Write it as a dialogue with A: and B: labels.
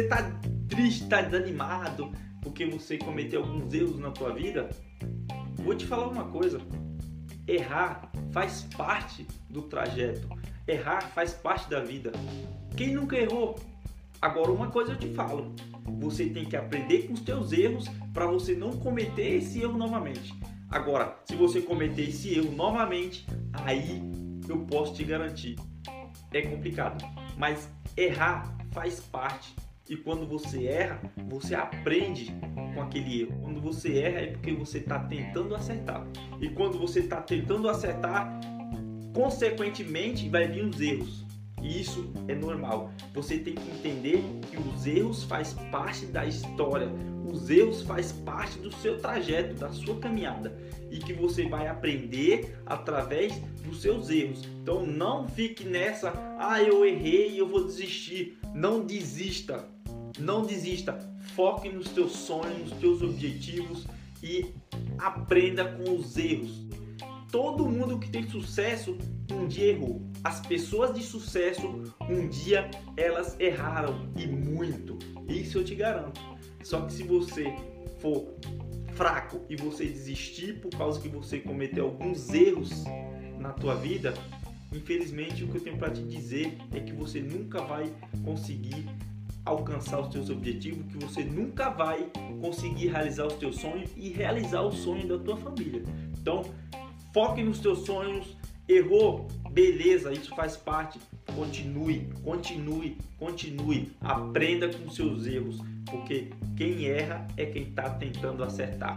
A: está triste, está desanimado porque você cometeu alguns erros na tua vida, vou te falar uma coisa. Errar faz parte do trajeto. Errar faz parte da vida. Quem nunca errou? Agora uma coisa eu te falo, você tem que aprender com os teus erros para você não cometer esse erro novamente. Agora, se você cometer esse erro novamente, aí eu posso te garantir, é complicado. Mas errar faz parte. E quando você erra, você aprende com aquele erro. Quando você erra é porque você está tentando acertar. E quando você está tentando acertar, consequentemente vai vir os erros. E isso é normal. Você tem que entender que os erros faz parte da história. Os erros faz parte do seu trajeto, da sua caminhada e que você vai aprender através dos seus erros. Então não fique nessa, ah, eu errei e eu vou desistir. Não desista. Não desista. Foque nos teus sonhos, nos teus objetivos e aprenda com os erros. Todo mundo que tem sucesso um dia errou. As pessoas de sucesso um dia elas erraram e muito. Isso eu te garanto. Só que se você for fraco e você desistir por causa que você cometeu alguns erros na tua vida, infelizmente o que eu tenho para te dizer é que você nunca vai conseguir alcançar os teus objetivos, que você nunca vai conseguir realizar os teus sonhos e realizar o sonho da tua família. Então, foque nos teus sonhos. Errou, beleza, isso faz parte. Continue, continue, continue. Aprenda com seus erros, porque quem erra é quem está tentando acertar.